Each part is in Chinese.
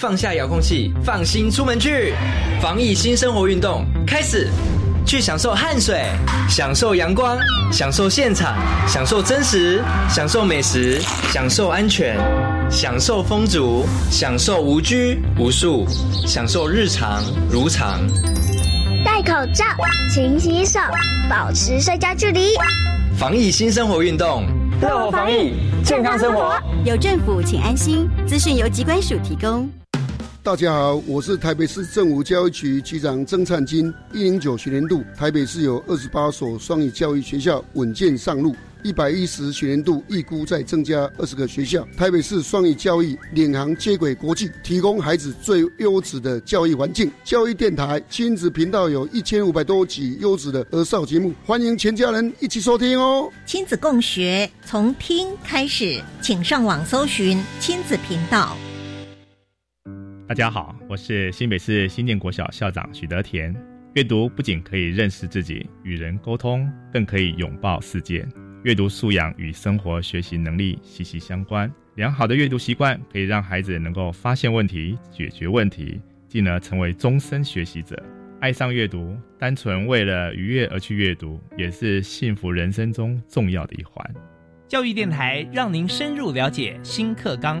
放下遥控器，放心出门去。防疫新生活运动开始，去享受汗水，享受阳光，享受现场，享受真实，享受美食，享受安全，享受风足，享受无拘无束，享受日常如常。戴口罩，勤洗手，保持社交距离。防疫新生活运动，乐活防疫，健康生活。有政府，请安心。资讯由机关署提供。大家好，我是台北市政府教育局局长曾灿金。一零九学年度，台北市有二十八所双语教育学校稳健上路。一百一十学年度预估再增加二十个学校。台北市双语教育领航接轨国际，提供孩子最优质的教育环境。教育电台亲子频道有一千五百多集优质的儿少节目，欢迎全家人一起收听哦。亲子共学，从听开始，请上网搜寻亲子频道。大家好，我是新北市新建国小校长许德田。阅读不仅可以认识自己、与人沟通，更可以拥抱世界。阅读素养与生活学习能力息息相关。良好的阅读习惯可以让孩子能够发现问题、解决问题，进而成为终身学习者。爱上阅读，单纯为了愉悦而去阅读，也是幸福人生中重要的一环。教育电台让您深入了解新课纲。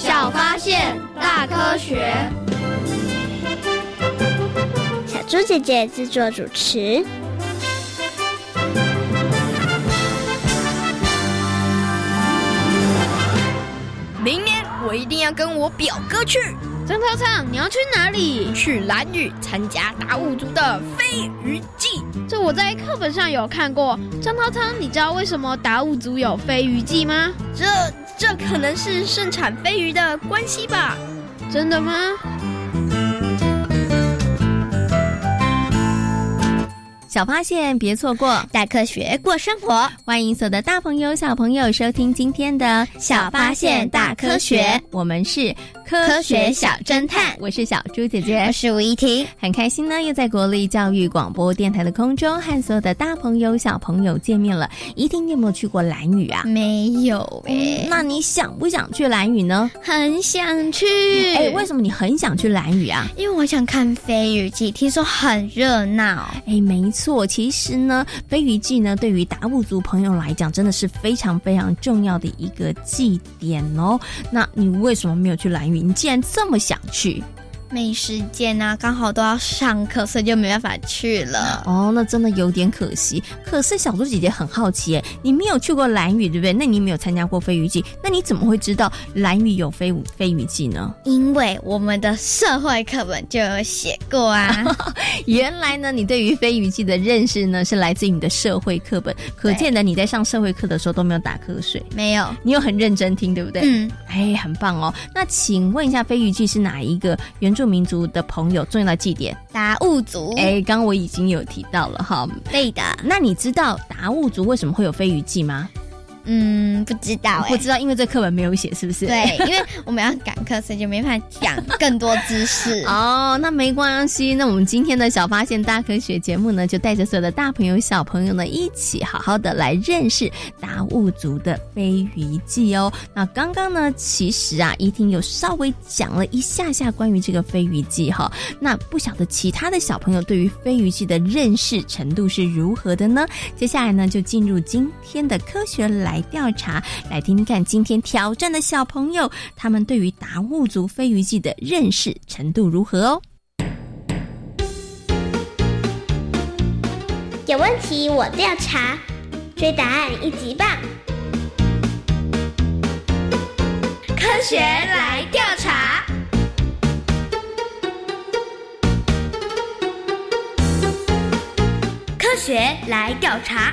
小发现，大科学。小猪姐姐制作主持。明年我一定要跟我表哥去。张涛昌，你要去哪里？去蓝屿参加达悟族的飞鱼季。这我在课本上有看过。张涛昌，你知道为什么达悟族有飞鱼季吗？这这可能是盛产飞鱼的关系吧？真的吗？小发现，别错过大科学过生活。欢迎所有的大朋友、小朋友收听今天的《小发现大科学》，我们是科学小侦探。我是小猪姐姐，我是吴依婷，很开心呢，又在国立教育广播电台的空中和所有的大朋友、小朋友见面了。依婷，你有没有去过蓝屿啊？没有。那你想不想去蓝屿呢？很想去。哎，为什么你很想去蓝屿啊？因为我想看飞鱼季，听说很热闹。哎，没错。错，其实呢，飞鱼季呢，对于达悟族朋友来讲，真的是非常非常重要的一个祭典哦。那你为什么没有去蓝屿？你既然这么想去？没时间啊，刚好都要上课，所以就没办法去了。哦，那真的有点可惜。可是小猪姐姐很好奇，哎，你没有去过蓝屿，对不对？那你没有参加过飞鱼季，那你怎么会知道蓝屿有飞飞鱼季呢？因为我们的社会课本就有写过啊。原来呢，你对于飞鱼季的认识呢，是来自于你的社会课本。可见呢，你在上社会课的时候都没有打瞌睡，没有，你有很认真听，对不对？嗯，哎，很棒哦。那请问一下，飞鱼季是哪一个原？原住民族的朋友重要的祭典达悟族，哎，刚刚我已经有提到了哈。对的，那你知道达悟族为什么会有飞鱼祭吗？嗯，不知道、欸，不知道，因为这课本没有写，是不是？对，因为我们要赶课，所以就没办法讲更多知识。哦，那没关系。那我们今天的小发现大科学节目呢，就带着所有的大朋友、小朋友呢，一起好好的来认识达悟族的飞鱼记哦。那刚刚呢，其实啊，怡婷有稍微讲了一下下关于这个飞鱼记哈。那不晓得其他的小朋友对于飞鱼记的认识程度是如何的呢？接下来呢，就进入今天的科学来。来调查，来听听看今天挑战的小朋友，他们对于达悟族飞鱼记的认识程度如何哦。有问题我调查，追答案一级棒！科学来调查。科学来调查，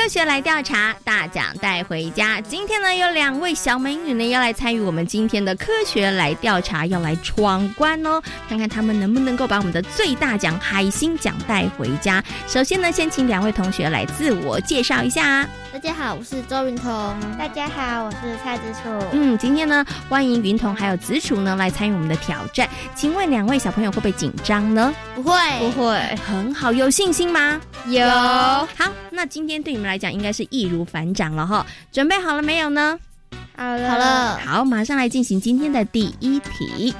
科学来调查，大奖带回家。今天呢，有两位小美女呢要来参与我们今天的科学来调查，要来闯关哦，看看他们能不能够把我们的最大奖海星奖带回家。首先呢，先请两位同学来自我介绍一下。大家好，我是周云彤。大家好，我是蔡子楚。嗯，今天呢，欢迎云彤还有子楚呢来参与我们的挑战。请问两位小朋友会不会紧张呢？不会，不会，很好。有信心吗？有。好，那今天对你们来讲应该是易如反掌了哈。准备好了没有呢？好了，好了。好，马上来进行今天的第一题。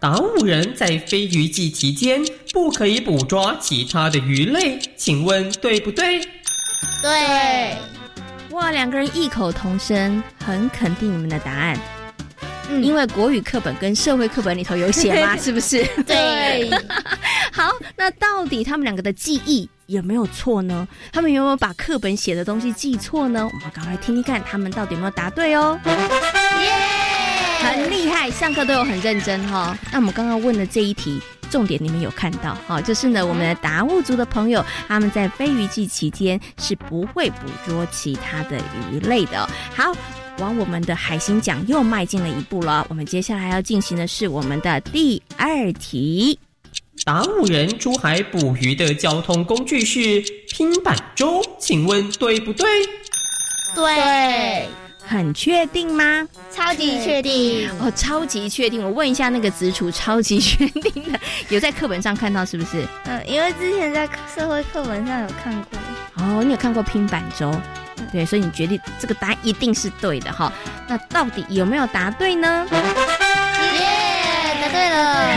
达悟人在飞鱼季期间不可以捕捉其他的鱼类，请问对不对？对，哇，两个人异口同声，很肯定你们的答案。嗯，因为国语课本跟社会课本里头有写吗？是不是？对。好，那到底他们两个的记忆有没有错呢？他们有没有把课本写的东西记错呢？我们赶快听听看，他们到底有没有答对哦。耶，很厉害，上课都有很认真哈。那我们刚刚问的这一题。重点你们有看到哈，就是呢，我们的达悟族的朋友，他们在飞鱼季期间是不会捕捉其他的鱼类的。好，往我们的海星奖又迈进了一步了。我们接下来要进行的是我们的第二题。达悟人出海捕鱼的交通工具是拼板舟，请问对不对？对。很确定吗？超级确定哦，超级确定。我问一下那个子楚，超级确定的，有在课本上看到是不是？嗯，因为之前在社会课本上有看过。哦，你有看过拼板舟？对，所以你决定这个答案一定是对的哈。那到底有没有答对呢？耶答对了，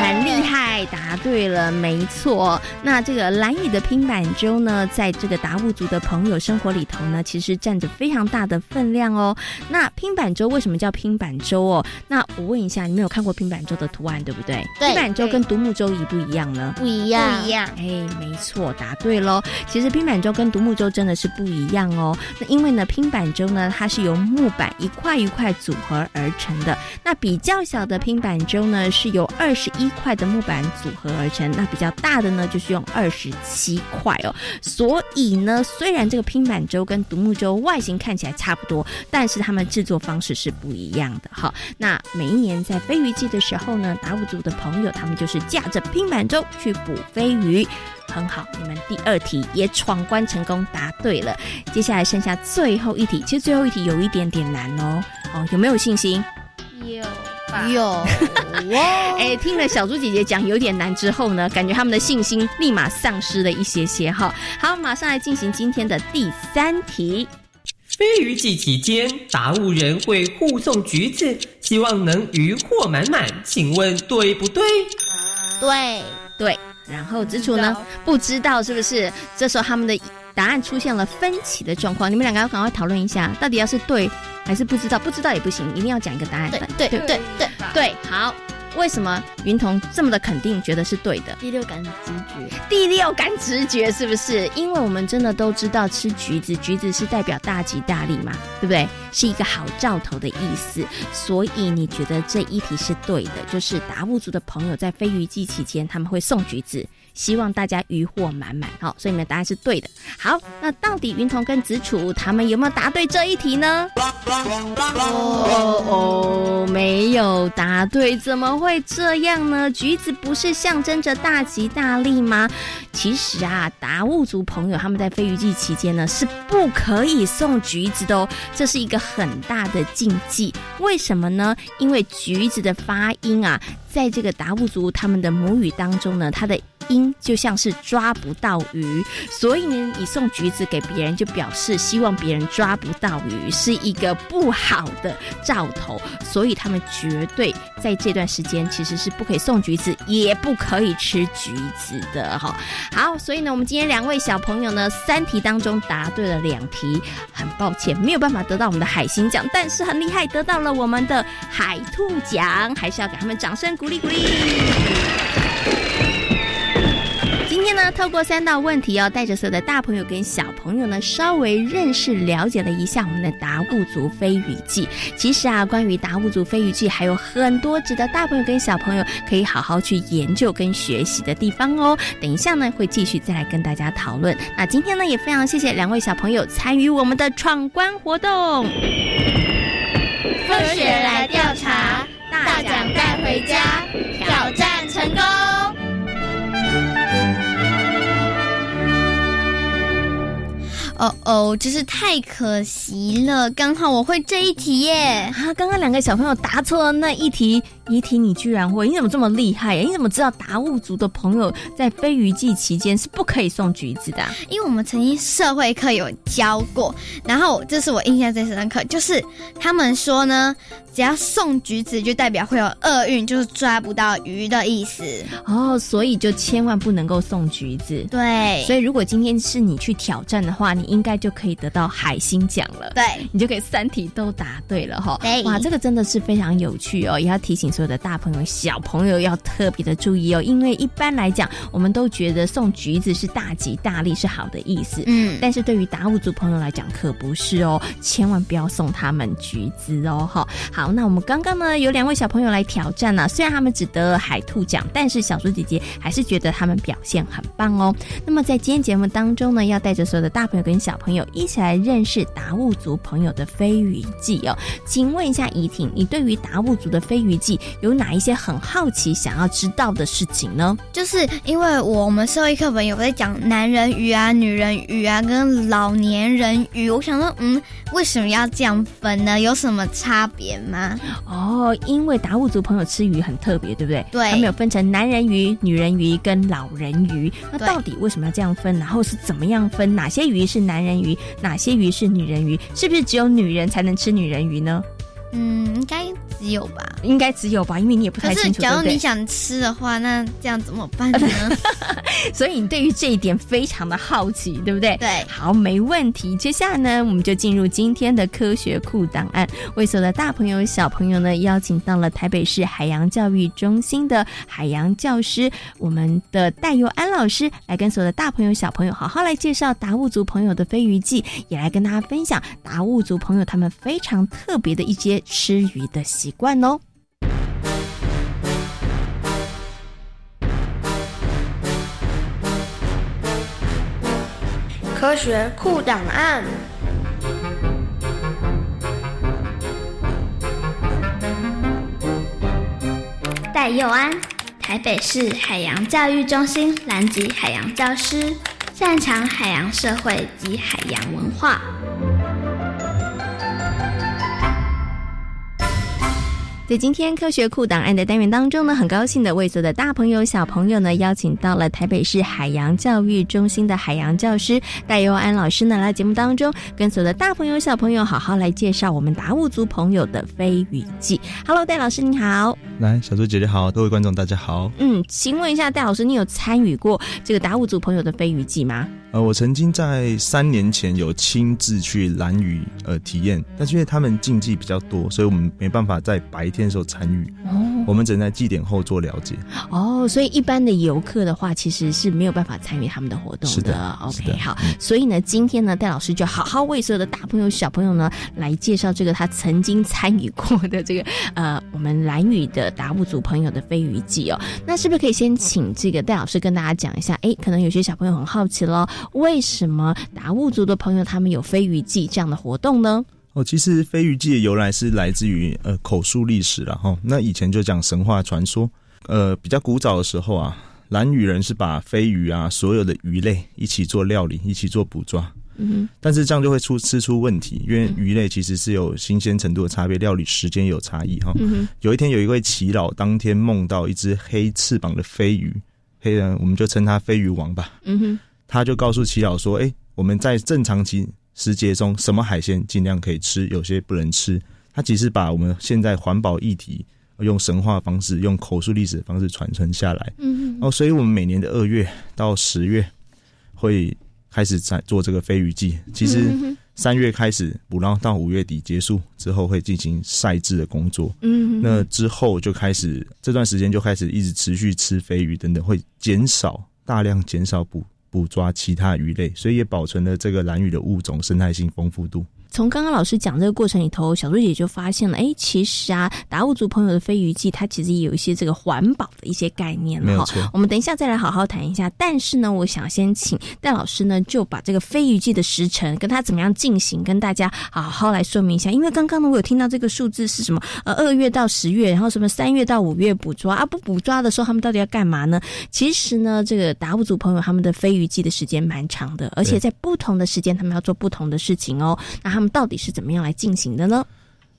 答对了，没错。那这个蓝屿的拼板舟呢，在这个达悟族的朋友生活里头呢，其实占着非常大的分量哦。那拼板舟为什么叫拼板舟哦？那我问一下，你没有看过拼板舟的图案对不对？拼板舟跟独木舟一不一样呢？不一样，不一样。哎，没错，答对喽。其实拼板舟跟独木舟真的是不一样哦。那因为呢，拼板舟呢，它是由木板一块一块组合而成的。那比较小的拼板舟呢，是由有二十一块的木板组合而成，那比较大的呢，就是用二十七块哦。所以呢，虽然这个拼板舟跟独木舟外形看起来差不多，但是它们制作方式是不一样的哈。那每一年在飞鱼季的时候呢，达悟族的朋友他们就是驾着拼板舟去捕飞鱼，很好，你们第二题也闯关成功，答对了。接下来剩下最后一题，其实最后一题有一点点难哦。哦，有没有信心？有。有 哇！哎，听了小猪姐姐讲有点难之后呢，感觉他们的信心立马丧失了一些些哈。好，马上来进行今天的第三题。飞鱼季期间，达悟人会护送橘子，希望能渔获满满，请问对不对？对对。然后子楚呢？不知道是不是？这时候他们的答案出现了分歧的状况，你们两个要赶快讨论一下，到底要是对。还是不知道，不知道也不行，一定要讲一个答案。对对对对对，好。为什么云彤这么的肯定，觉得是对的？第六感直觉，第六感直觉是不是？因为我们真的都知道，吃橘子，橘子是代表大吉大利嘛，对不对？是一个好兆头的意思。所以你觉得这一题是对的，就是达悟族的朋友在飞鱼季期间，他们会送橘子。希望大家渔获满满，好，所以你们答案是对的。好，那到底云彤跟子楚他们有没有答对这一题呢？哦哦，没有答对，怎么会这样呢？橘子不是象征着大吉大利吗？其实啊，达悟族朋友他们在飞鱼季期间呢是不可以送橘子的哦，这是一个很大的禁忌。为什么呢？因为橘子的发音啊，在这个达悟族他们的母语当中呢，它的。音就像是抓不到鱼，所以呢，你送橘子给别人，就表示希望别人抓不到鱼，是一个不好的兆头。所以他们绝对在这段时间其实是不可以送橘子，也不可以吃橘子的哈。好，所以呢，我们今天两位小朋友呢，三题当中答对了两题，很抱歉没有办法得到我们的海星奖，但是很厉害，得到了我们的海兔奖，还是要给他们掌声鼓励鼓励。天呢，透过三道问题要带着所有的大朋友跟小朋友呢，稍微认识了解了一下我们的达悟族飞鱼记。其实啊，关于达悟族飞鱼记还有很多值得大朋友跟小朋友可以好好去研究跟学习的地方哦。等一下呢，会继续再来跟大家讨论。那今天呢，也非常谢谢两位小朋友参与我们的闯关活动。科学来调查，大奖带回家，挑战成功。哦哦，真是太可惜了！刚好我会这一题耶！啊，刚刚两个小朋友答错了那一题。怡婷，你居然会？你怎么这么厉害呀？你怎么知道达悟族的朋友在飞鱼季期间是不可以送橘子的？因为我们曾经社会课有教过，然后这是我印象最深刻，就是他们说呢，只要送橘子就代表会有厄运，就是抓不到鱼的意思。哦，所以就千万不能够送橘子。对，所以如果今天是你去挑战的话，你应该就可以得到海星奖了。对，你就可以三题都答对了哈。对，哇，这个真的是非常有趣哦，也要提醒。所有的大朋友、小朋友要特别的注意哦，因为一般来讲，我们都觉得送橘子是大吉大利，是好的意思。嗯，但是对于达悟族朋友来讲，可不是哦，千万不要送他们橘子哦。哈，好，那我们刚刚呢有两位小朋友来挑战呢，虽然他们只得了海兔奖，但是小猪姐姐还是觉得他们表现很棒哦。那么在今天节目当中呢，要带着所有的大朋友跟小朋友一起来认识达悟族朋友的飞鱼记哦。请问一下怡婷，你对于达悟族的飞鱼记？有哪一些很好奇想要知道的事情呢？就是因为我们社会课本有在讲男人鱼啊、女人鱼啊跟老年人鱼，我想说，嗯，为什么要这样分呢？有什么差别吗？哦，因为达悟族朋友吃鱼很特别，对不对？对，他们有分成男人鱼、女人鱼跟老人鱼。那到底为什么要这样分？然后是怎么样分？哪些鱼是男人鱼？哪些鱼是女人鱼？是不是只有女人才能吃女人鱼呢？嗯，应该只有吧，应该只有吧，因为你也不太清楚。假如你想吃的话，那这样怎么办呢？所以你对于这一点非常的好奇，对不对？对，好，没问题。接下来呢，我们就进入今天的科学库档案。为所有的大朋友、小朋友呢，邀请到了台北市海洋教育中心的海洋教师，我们的戴佑安老师，来跟所有的大朋友、小朋友好好来介绍达悟族朋友的飞鱼记，也来跟大家分享达悟族朋友他们非常特别的一些。吃鱼的习惯哦。科学库档案。戴佑安，台北市海洋教育中心南极海洋教师，擅长海洋社会及海洋文化。在今天科学库档案的单元当中呢，很高兴的为所有的大朋友、小朋友呢，邀请到了台北市海洋教育中心的海洋教师戴佑安老师呢，来节目当中跟所有的大朋友、小朋友好好来介绍我们达悟族朋友的飞鱼记。Hello，戴老师你好，来小猪姐姐好，各位观众大家好。嗯，请问一下戴老师，你有参与过这个达悟族朋友的飞鱼记吗？呃，我曾经在三年前有亲自去蓝雨呃体验，但是因为他们竞技比较多，所以我们没办法在白天的时候参与。我们只能在祭典后做了解。哦，所以一般的游客的话，其实是没有办法参与他们的活动的。OK，好。所以呢，今天呢，戴老师就好好为所有的大朋友、小朋友呢，来介绍这个他曾经参与过的这个呃，我们蓝屿的达悟族朋友的飞鱼记哦。那是不是可以先请这个戴老师跟大家讲一下？哎，可能有些小朋友很好奇喽。为什么达悟族的朋友他们有飞鱼祭这样的活动呢？哦，其实飞鱼记的由来是来自于呃口述历史了哈。那以前就讲神话传说，呃，比较古早的时候啊，蓝屿人是把飞鱼啊所有的鱼类一起做料理，一起做捕抓。嗯，但是这样就会出吃出问题，因为鱼类其实是有新鲜程度的差别，料理时间有差异哈。有一天有一位耆老当天梦到一只黑翅膀的飞鱼，黑人我们就称他飞鱼王吧。嗯哼，他就告诉耆老说：“哎，我们在正常期。”时节中，什么海鲜尽量可以吃，有些不能吃。它其实把我们现在环保议题用神话方式、用口述历史的方式传承下来。嗯，哦，所以我们每年的二月到十月会开始在做这个飞鱼季。其实三月开始捕捞到五月底结束之后，会进行晒制的工作。嗯，那之后就开始这段时间就开始一直持续吃飞鱼等等，会减少大量减少捕。捕抓其他鱼类，所以也保存了这个蓝鱼的物种生态性丰富度。从刚刚老师讲这个过程里头，小猪姐就发现了，哎，其实啊，达悟族朋友的飞鱼记，它其实也有一些这个环保的一些概念了哈。我们等一下再来好好谈一下。但是呢，我想先请戴老师呢，就把这个飞鱼记的时程跟它怎么样进行，跟大家好好来说明一下。因为刚刚呢，我有听到这个数字是什么？呃，二月到十月，然后什么三月到五月捕捉啊？不捕抓的时候，他们到底要干嘛呢？其实呢，这个达悟族朋友他们的飞鱼记的时间蛮长的，而且在不同的时间，他们要做不同的事情哦。那他们到底是怎么样？来进行的呢？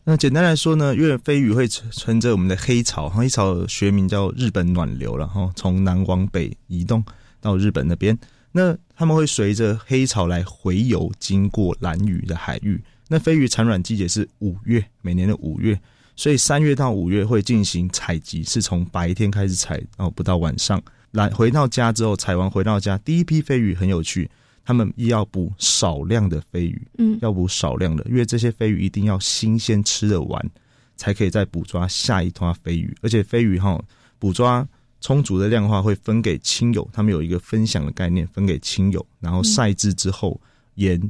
那简单来说呢，因为飞鱼会乘着我们的黑潮，黑潮学名叫日本暖流，然后从南往北移动到日本那边。那他们会随着黑潮来回游，经过蓝雨的海域。那飞鱼产卵季节是五月，每年的五月，所以三月到五月会进行采集，是从白天开始采，然后不到晚上。来回到家之后，采完回到家，第一批飞鱼很有趣。他们要捕少量的飞鱼，嗯，要捕少量的，因为这些飞鱼一定要新鲜吃得完，才可以再捕抓下一团飞鱼。而且飞鱼哈，捕抓充足的量的话，会分给亲友，他们有一个分享的概念，分给亲友，然后晒制之后盐。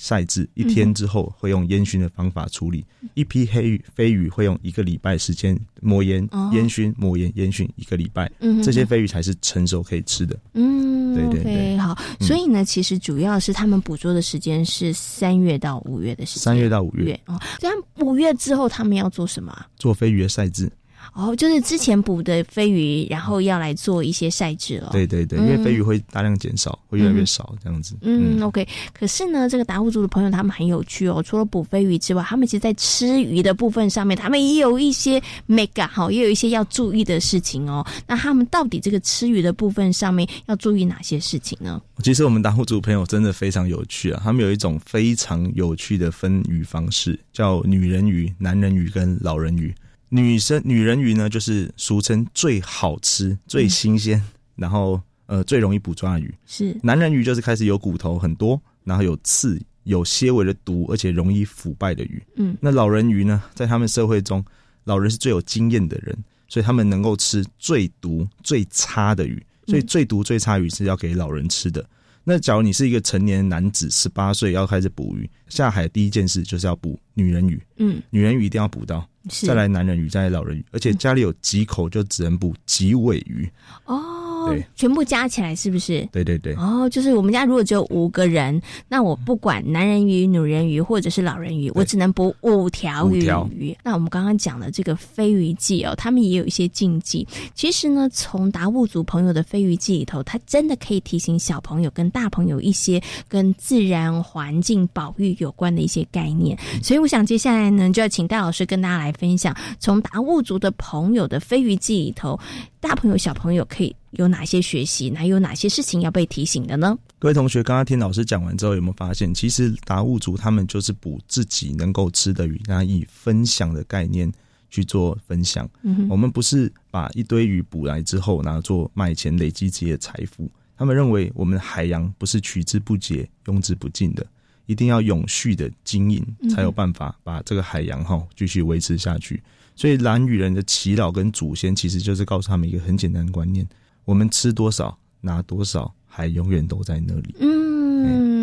晒制一天之后，会用烟熏的方法处理。一批黑鱼飞鱼会用一个礼拜时间抹盐、烟熏、抹盐、烟熏一个礼拜，这些飞鱼才是成熟可以吃的。嗯，对对对，好。所以呢，其实主要是他们捕捉的时间是三月到五月的时间。三月到五月哦，这样五月之后他们要做什么？做飞鱼的晒制。哦，就是之前捕的飞鱼，然后要来做一些晒制了。对对对，因为飞鱼会大量减少，会越来越少这样子。嗯，OK。可是呢，这个达悟族的朋友他们很有趣哦，除了捕飞鱼之外，他们其实，在吃鱼的部分上面，他们也有一些 mega 好，也有一些要注意的事情哦。那他们到底这个吃鱼的部分上面要注意哪些事情呢？其实我们达悟族朋友真的非常有趣啊，他们有一种非常有趣的分鱼方式，叫女人鱼、男人鱼跟老人鱼。女生女人鱼呢，就是俗称最好吃、最新鲜，然后呃最容易捕抓的鱼。是男人鱼就是开始有骨头很多，然后有刺、有些微的毒，而且容易腐败的鱼。嗯，那老人鱼呢，在他们社会中，老人是最有经验的人，所以他们能够吃最毒、最差的鱼。所以最毒、最差鱼是要给老人吃的。那假如你是一个成年男子，十八岁要开始捕鱼，下海第一件事就是要捕女人鱼。嗯，女人鱼一定要捕到。再来男人鱼，再来老人鱼，而且家里有几口就只能捕几尾鱼哦。对，全部加起来是不是？对对对。哦，就是我们家如果只有五个人，那我不管男人鱼、女人鱼或者是老人鱼，我只能捕五条鱼。那我们刚刚讲的这个飞鱼记哦，他们也有一些禁忌。其实呢，从达悟族朋友的飞鱼记里头，它真的可以提醒小朋友跟大朋友一些跟自然环境保育有关的一些概念。所以我想接下来呢，就要请戴老师跟大家来分享，从达悟族的朋友的飞鱼记里头。大朋友、小朋友可以有哪些学习？还有哪些事情要被提醒的呢？各位同学，刚刚听老师讲完之后，有没有发现，其实达悟族他们就是补自己能够吃的鱼，然后以分享的概念去做分享。我们不是把一堆鱼捕来之后拿做卖钱累积自己的财富。他们认为，我们海洋不是取之不竭、用之不尽的，一定要永续的经营，才有办法把这个海洋哈继续维持下去。所以蓝屿人的祈祷跟祖先，其实就是告诉他们一个很简单的观念：我们吃多少，拿多少，还永远都在那里。嗯。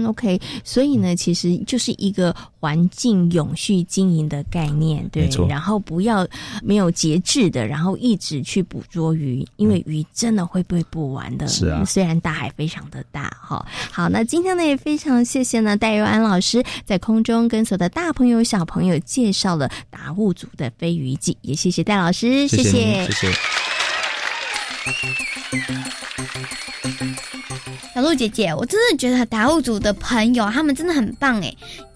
，OK，所以呢，其实就是一个环境永续经营的概念，对，然后不要没有节制的，然后一直去捕捉鱼，因为鱼真的会被捕完的。是啊，虽然大海非常的大，哈。好，那今天呢也非常谢谢呢戴佑安老师在空中跟所有的大朋友小朋友介绍了达悟族的飞鱼记，也谢谢戴老师，谢谢，谢谢。小鹿姐姐，我真的觉得达悟族的朋友他们真的很棒哎，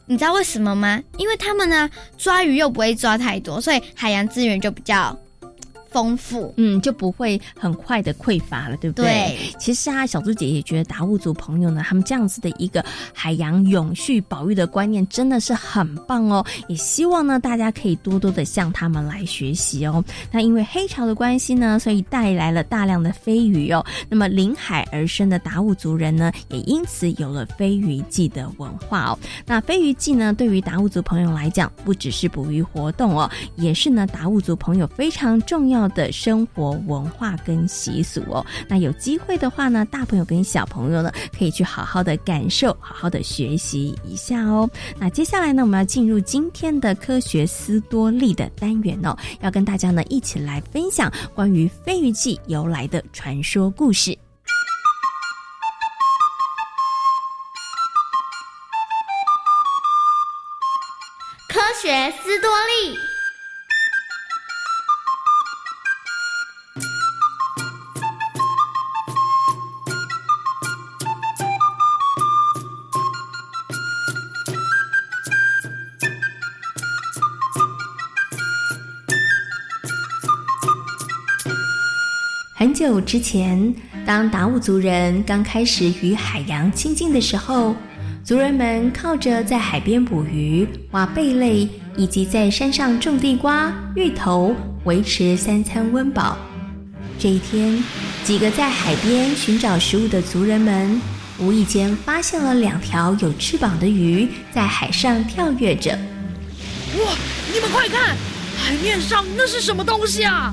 你知道为什么吗？因为他们呢抓鱼又不会抓太多，所以海洋资源就比较。丰富，嗯，就不会很快的匮乏了，对不对？对。其实啊，小猪姐也觉得达悟族朋友呢，他们这样子的一个海洋永续保育的观念真的是很棒哦。也希望呢，大家可以多多的向他们来学习哦。那因为黑潮的关系呢，所以带来了大量的飞鱼哦。那么临海而生的达悟族人呢，也因此有了飞鱼季的文化哦。那飞鱼季呢，对于达悟族朋友来讲，不只是捕鱼活动哦，也是呢达悟族朋友非常重要。的生活文化跟习俗哦，那有机会的话呢，大朋友跟小朋友呢，可以去好好的感受，好好的学习一下哦。那接下来呢，我们要进入今天的科学斯多利的单元哦，要跟大家呢一起来分享关于飞鱼记由来的传说故事。科学斯多利。很久之前，当达悟族人刚开始与海洋亲近的时候，族人们靠着在海边捕鱼、挖贝类，以及在山上种地瓜、芋头，维持三餐温饱。这一天，几个在海边寻找食物的族人们，无意间发现了两条有翅膀的鱼在海上跳跃着。哇！你们快看，海面上那是什么东西啊？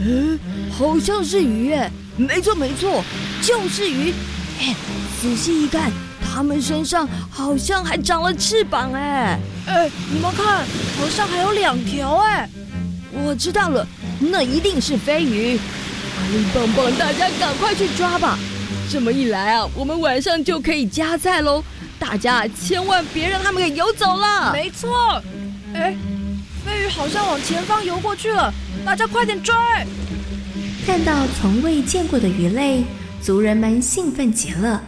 嗯。好像是鱼哎，没错没错，就是鱼。哎，仔细一看，它们身上好像还长了翅膀哎。哎，你们看，好像还有两条哎。我知道了，那一定是飞鱼。力棒棒，大家赶快去抓吧！这么一来啊，我们晚上就可以加菜喽。大家千万别让他们给游走了。没错。哎，飞鱼好像往前方游过去了，大家快点追！看到从未见过的鱼类，族人们兴奋极了。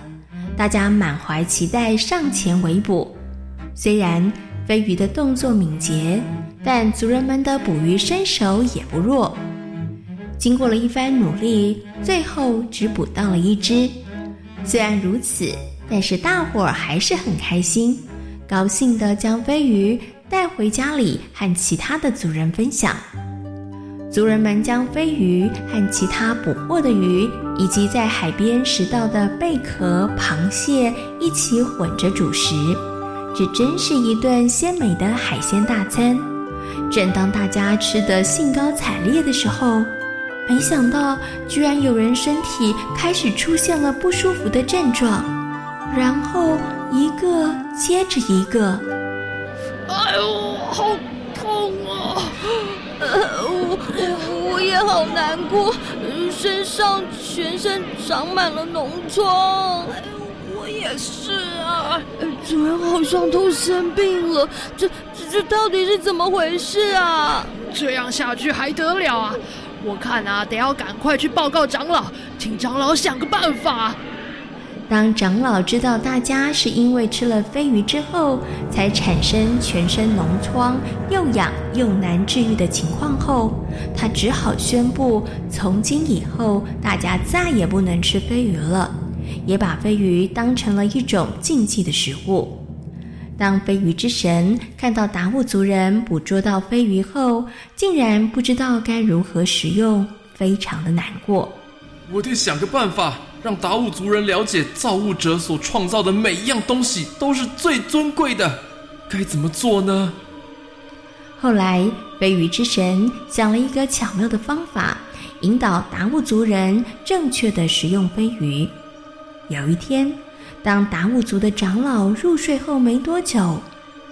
大家满怀期待上前围捕。虽然飞鱼的动作敏捷，但族人们的捕鱼身手也不弱。经过了一番努力，最后只捕到了一只。虽然如此，但是大伙儿还是很开心，高兴地将飞鱼带回家里和其他的族人分享。族人们将飞鱼和其他捕获的鱼，以及在海边拾到的贝壳、螃蟹一起混着煮食，这真是一顿鲜美的海鲜大餐。正当大家吃得兴高采烈的时候，没想到居然有人身体开始出现了不舒服的症状，然后一个接着一个，哎呦，好痛啊！我我也好难过，身上全身长满了脓疮。我也是啊，主人好像都生病了，这这这到底是怎么回事啊？这样下去还得了啊！我看啊，得要赶快去报告长老，请长老想个办法。当长老知道大家是因为吃了飞鱼之后才产生全身脓疮、又痒又难治愈的情况后，他只好宣布，从今以后大家再也不能吃飞鱼了，也把飞鱼当成了一种禁忌的食物。当飞鱼之神看到达悟族人捕捉到飞鱼后，竟然不知道该如何食用，非常的难过。我得想个办法。让达悟族人了解，造物者所创造的每一样东西都是最尊贵的，该怎么做呢？后来，飞鱼之神想了一个巧妙的方法，引导达悟族人正确的食用飞鱼。有一天，当达悟族的长老入睡后没多久，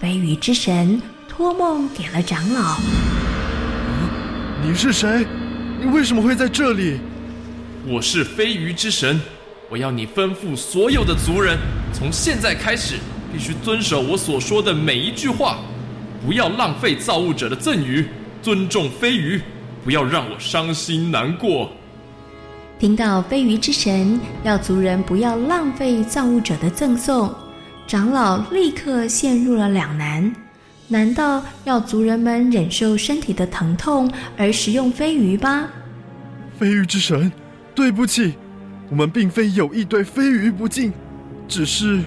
飞鱼之神托梦给了长老。你是谁？你为什么会在这里？我是飞鱼之神，我要你吩咐所有的族人，从现在开始必须遵守我所说的每一句话，不要浪费造物者的赠予，尊重飞鱼，不要让我伤心难过。听到飞鱼之神要族人不要浪费造物者的赠送，长老立刻陷入了两难。难道要族人们忍受身体的疼痛而食用飞鱼吗？飞鱼之神，对不起，我们并非有意对飞鱼不敬，只是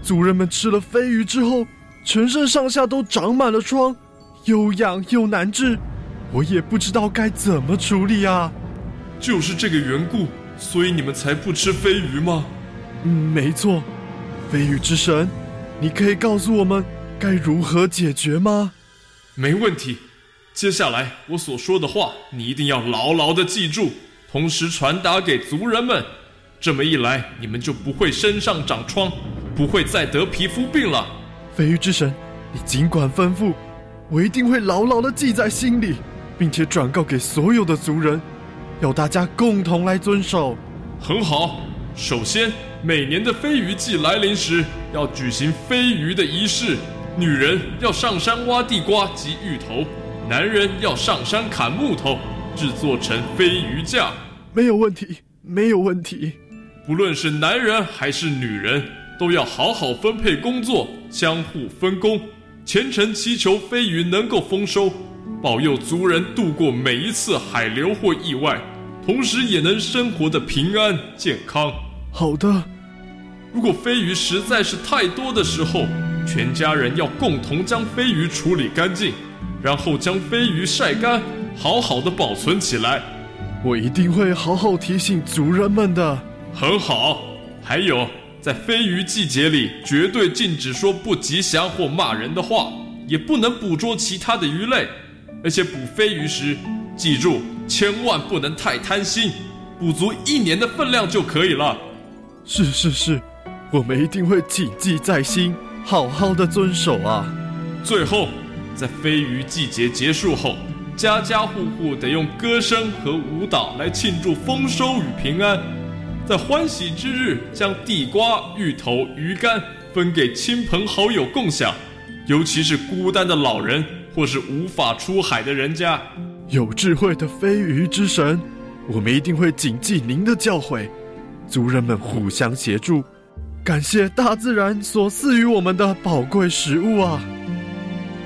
族人们吃了飞鱼之后，全身上下都长满了疮，又痒又难治，我也不知道该怎么处理啊。就是这个缘故，所以你们才不吃飞鱼吗？嗯，没错。飞鱼之神，你可以告诉我们。该如何解决吗？没问题。接下来我所说的话，你一定要牢牢的记住，同时传达给族人们。这么一来，你们就不会身上长疮，不会再得皮肤病了。飞鱼之神，你尽管吩咐，我一定会牢牢的记在心里，并且转告给所有的族人，要大家共同来遵守。很好。首先，每年的飞鱼季来临时，要举行飞鱼的仪式。女人要上山挖地瓜及芋头，男人要上山砍木头，制作成飞鱼架。没有问题，没有问题。不论是男人还是女人，都要好好分配工作，相互分工，虔诚祈求飞鱼能够丰收，保佑族人度过每一次海流或意外，同时也能生活的平安健康。好的。如果飞鱼实在是太多的时候，全家人要共同将飞鱼处理干净，然后将飞鱼晒干，好好的保存起来。我一定会好好提醒族人们的。很好。还有，在飞鱼季节里，绝对禁止说不吉祥或骂人的话，也不能捕捉其他的鱼类。而且捕飞鱼时，记住千万不能太贪心，捕足一年的分量就可以了。是是是，我们一定会谨记在心。好好的遵守啊！最后，在飞鱼季节结束后，家家户户得用歌声和舞蹈来庆祝丰收与平安。在欢喜之日，将地瓜、芋头、鱼干分给亲朋好友共享，尤其是孤单的老人或是无法出海的人家。有智慧的飞鱼之神，我们一定会谨记您的教诲，族人们互相协助。感谢大自然所赐予我们的宝贵食物啊！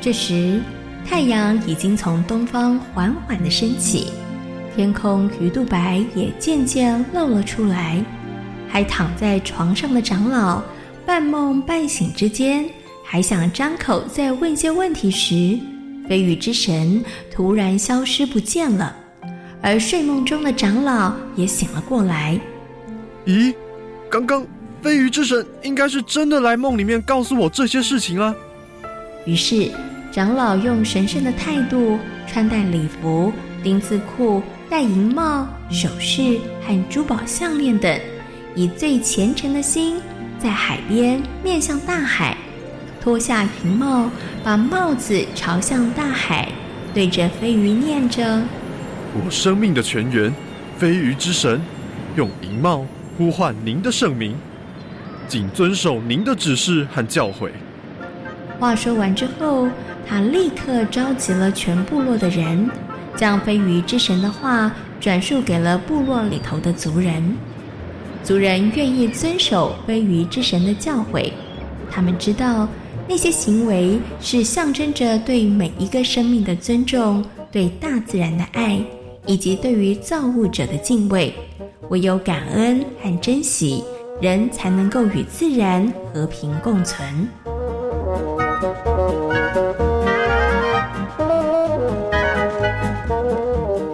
这时，太阳已经从东方缓缓的升起，天空鱼肚白也渐渐露了出来。还躺在床上的长老，半梦半醒之间，还想张口再问些问题时，飞羽之神突然消失不见了，而睡梦中的长老也醒了过来。咦，刚刚。飞鱼之神应该是真的来梦里面告诉我这些事情啊。于是，长老用神圣的态度，穿戴礼服、丁字裤、戴银帽、首饰和珠宝项链等，以最虔诚的心，在海边面向大海，脱下银帽，把帽子朝向大海，对着飞鱼念着：“我生命的泉源，飞鱼之神，用银帽呼唤您的圣名。”谨遵守您的指示和教诲。话说完之后，他立刻召集了全部落的人，将飞鱼之神的话转述给了部落里头的族人。族人愿意遵守飞鱼之神的教诲，他们知道那些行为是象征着对每一个生命的尊重，对大自然的爱，以及对于造物者的敬畏。唯有感恩和珍惜。人才能够与自然和平共存。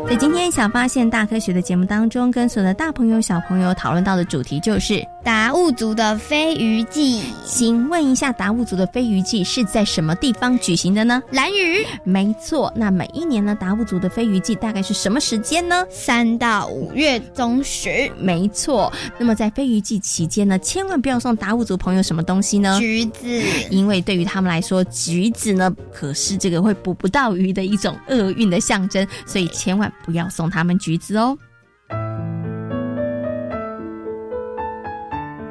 在今天《小发现大科学》的节目当中，跟所有的大朋友、小朋友讨论到的主题就是答悟物族的飞鱼季。请问一下，达悟族的飞鱼季是在什么地方举行的呢？蓝屿。没错。那每一年呢，达悟族的飞鱼季大概是什么时间呢？三到五月中旬。没错。那么在飞鱼季期间呢，千万不要送达悟族朋友什么东西呢？橘子。因为对于他们来说，橘子呢可是这个会捕不到鱼的一种厄运的象征，所以千万不要送他们橘子哦。